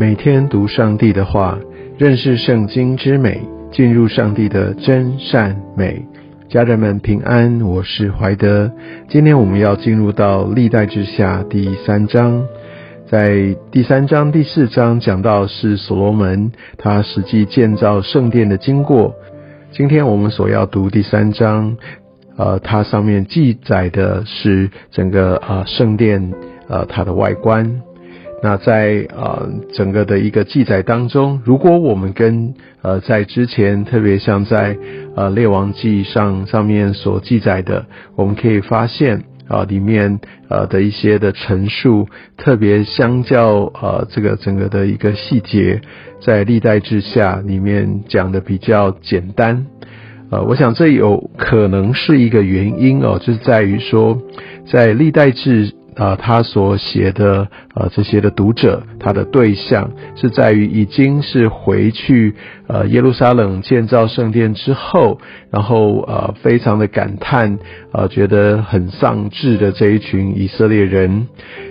每天读上帝的话，认识圣经之美，进入上帝的真善美。家人们平安，我是怀德。今天我们要进入到历代之下第三章，在第三章第四章讲到是所罗门他实际建造圣殿的经过。今天我们所要读第三章，呃，它上面记载的是整个啊圣殿呃它的外观。那在呃整个的一个记载当中，如果我们跟呃在之前，特别像在呃列王记上上面所记载的，我们可以发现啊里面呃的一些的陈述，特别相较呃这个整个的一个细节，在历代志下里面讲的比较简单，呃，我想这有可能是一个原因哦，就是在于说在历代志。呃，他所写的呃这些的读者，他的对象是在于已经是回去呃耶路撒冷建造圣殿之后，然后呃非常的感叹，呃觉得很丧志的这一群以色列人。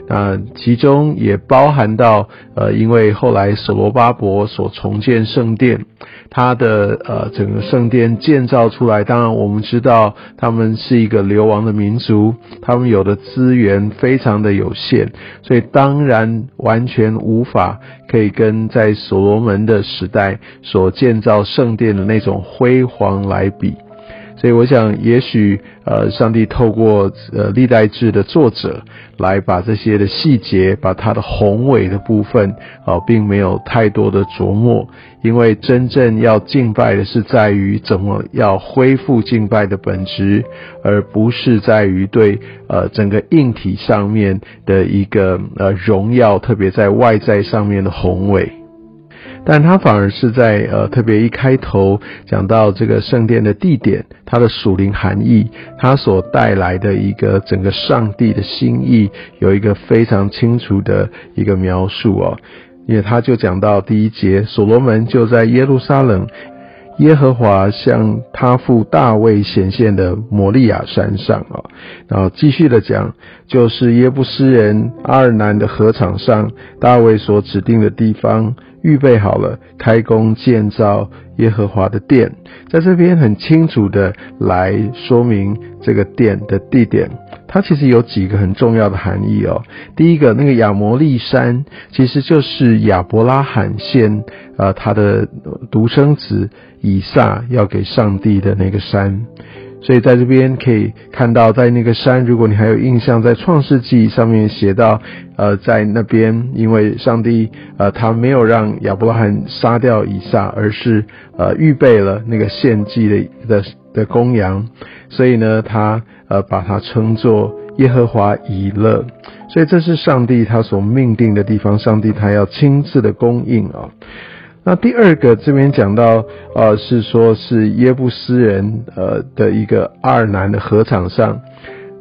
那其中也包含到，呃，因为后来所罗巴伯所重建圣殿，他的呃整个圣殿建造出来，当然我们知道他们是一个流亡的民族，他们有的资源非常的有限，所以当然完全无法可以跟在所罗门的时代所建造圣殿的那种辉煌来比。所以我想，也许呃，上帝透过呃历代志的作者来把这些的细节，把他的宏伟的部分啊，并没有太多的琢磨，因为真正要敬拜的是在于怎么要恢复敬拜的本质，而不是在于对呃整个硬体上面的一个呃荣耀，特别在外在上面的宏伟。但他反而是在呃特别一开头讲到这个圣殿的地点，它的属灵含义，它所带来的一个整个上帝的心意，有一个非常清楚的一个描述哦。因为他就讲到第一节，所罗门就在耶路撒冷，耶和华向他父大卫显现的摩利亚山上啊，然后继续的讲，就是耶布斯人阿尔南的河场上，大卫所指定的地方。预备好了，开工建造耶和华的殿，在这边很清楚的来说明这个殿的地点。它其实有几个很重要的含义哦。第一个，那个亚摩利山其实就是亚伯拉罕献呃他的独生子以撒要给上帝的那个山。所以在这边可以看到，在那个山，如果你还有印象，在创世纪上面写到，呃，在那边，因为上帝呃他没有让亚伯拉罕杀掉以撒，而是呃预备了那个献祭的的的公羊，所以呢，他呃把它称作耶和华以勒，所以这是上帝他所命定的地方，上帝他要亲自的供应啊。那第二个这边讲到，呃，是说是耶布斯人，呃的一个二南的河场上。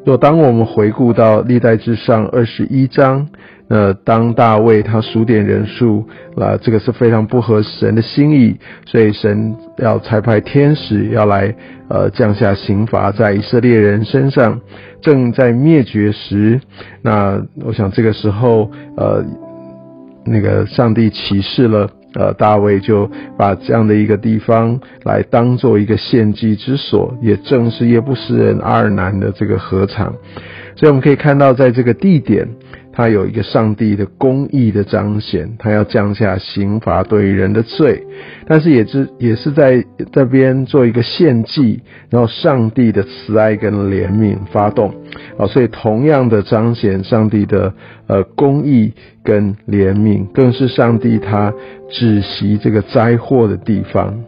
若当我们回顾到历代之上二十一章，那当大卫他数点人数，啊，这个是非常不合神的心意，所以神要差派天使要来，呃，降下刑罚在以色列人身上，正在灭绝时，那我想这个时候，呃，那个上帝启示了。呃，大卫就把这样的一个地方来当做一个献祭之所，也正是耶布斯人阿尔南的这个河场，所以我们可以看到，在这个地点。他有一个上帝的公义的彰显，他要降下刑罚对人的罪，但是也是也是在这边做一个献祭，然后上帝的慈爱跟怜悯发动啊，所以同样的彰显上帝的呃公义跟怜悯，更是上帝他止息这个灾祸的地方。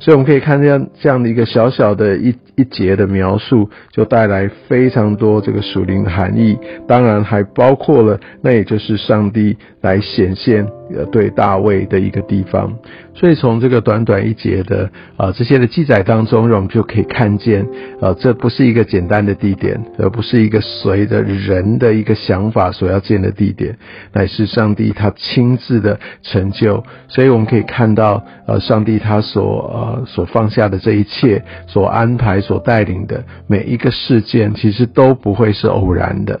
所以我们可以看见这样的一个小小的一一节的描述，就带来非常多这个属灵的含义。当然还包括了，那也就是上帝来显现呃对大卫的一个地方。所以从这个短短一节的啊这些的记载当中，我们就可以看见呃这不是一个简单的地点，而不是一个随着人的一个想法所要建的地点，乃是上帝他亲自的成就。所以我们可以看到呃上帝他所呃所放下的这一切，所安排、所带领的每一个事件，其实都不会是偶然的。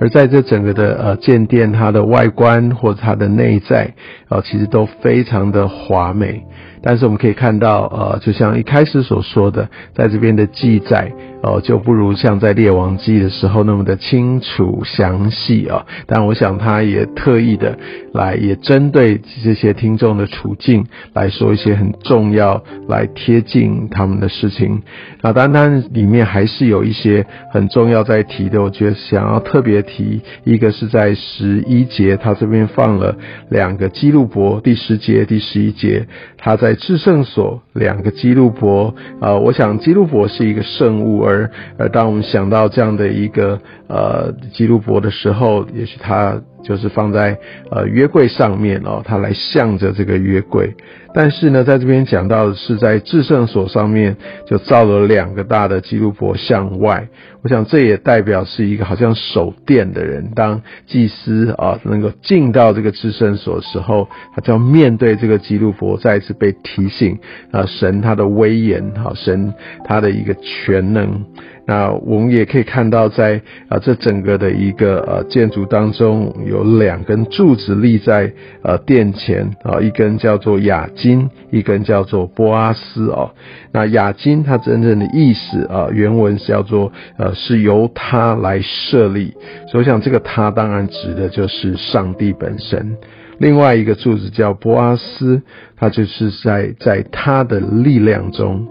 而在这整个的呃建殿，它的外观或者它的内在，呃，其实都非常的华美。但是我们可以看到，呃，就像一开始所说的，在这边的记载，哦，就不如像在列王记的时候那么的清楚详细啊。但我想他也特意的来，也针对这些听众的处境来说一些很重要、来贴近他们的事情。那单单里面还是有一些很重要在提的，我觉得想要特别提，一个是在十一节，他这边放了两个基路伯，第十节、第十一节，他在。在至圣所两个基路伯，呃，我想基路伯是一个圣物，而而当我们想到这样的一个呃基督伯的时候，也许他。就是放在呃约柜上面哦，它来向着这个约柜。但是呢，在这边讲到的是在至圣所上面就造了两个大的基督伯向外。我想这也代表是一个好像守殿的人，当祭司啊能够进到这个至圣所的时候，他就要面对这个基督伯，再一次被提醒啊神他的威严，好神他的一个全能。那我们也可以看到，在啊这整个的一个呃建筑当中，有两根柱子立在呃殿前啊，一根叫做雅金，一根叫做波阿斯哦。那雅金它真正的意思啊，原文是叫做呃是由他来设立，所以我想这个他当然指的就是上帝本身。另外一个柱子叫波阿斯，它就是在在他的力量中。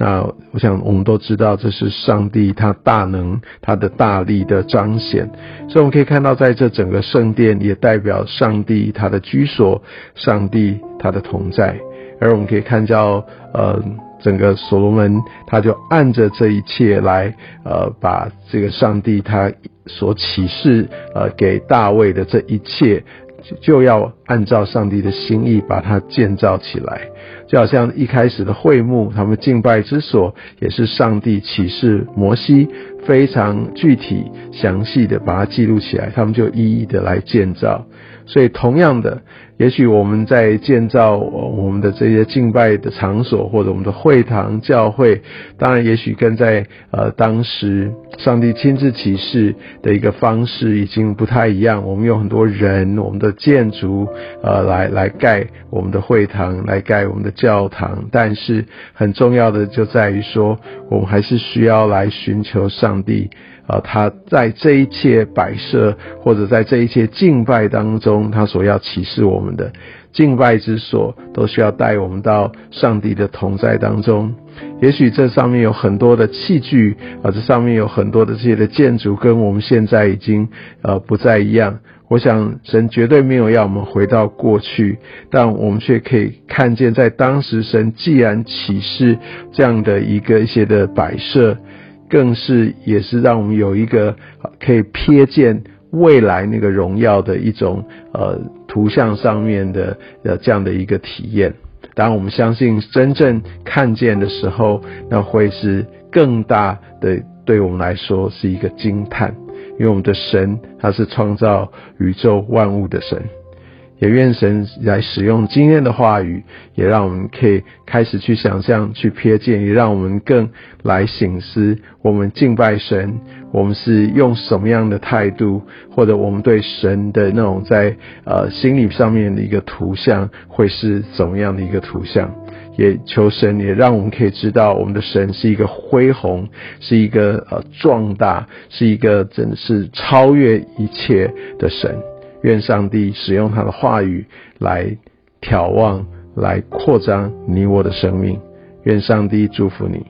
那我想，我们都知道这是上帝他大能、他的大力的彰显，所以我们可以看到，在这整个圣殿也代表上帝他的居所，上帝他的同在。而我们可以看到，呃，整个所罗门他就按着这一切来，呃，把这个上帝他所启示，呃，给大卫的这一切。就要按照上帝的心意把它建造起来，就好像一开始的会幕，他们敬拜之所，也是上帝启示摩西非常具体详细的把它记录起来，他们就一一的来建造。所以，同样的，也许我们在建造我们的这些敬拜的场所，或者我们的会堂、教会，当然，也许跟在呃当时上帝亲自启示的一个方式已经不太一样。我们有很多人，我们的建筑，呃，来来盖我们的会堂，来盖我们的教堂。但是，很重要的就在于说，我们还是需要来寻求上帝。啊，他在这一切摆设，或者在这一切敬拜当中，他所要启示我们的敬拜之所，都需要带我们到上帝的同在当中。也许这上面有很多的器具啊，这上面有很多的这些的建筑，跟我们现在已经呃不再一样。我想神绝对没有要我们回到过去，但我们却可以看见，在当时神既然启示这样的一个一些的摆设。更是也是让我们有一个可以瞥见未来那个荣耀的一种呃图像上面的呃这样的一个体验。当我们相信真正看见的时候，那会是更大的对我们来说是一个惊叹，因为我们的神他是创造宇宙万物的神。也愿神来使用今天的话语，也让我们可以开始去想象、去瞥见，也让我们更来醒思：我们敬拜神，我们是用什么样的态度，或者我们对神的那种在呃心理上面的一个图像，会是怎么样的一个图像？也求神也让我们可以知道，我们的神是一个恢宏，是一个呃壮大，是一个真的是超越一切的神。愿上帝使用他的话语来眺望，来扩张你我的生命。愿上帝祝福你。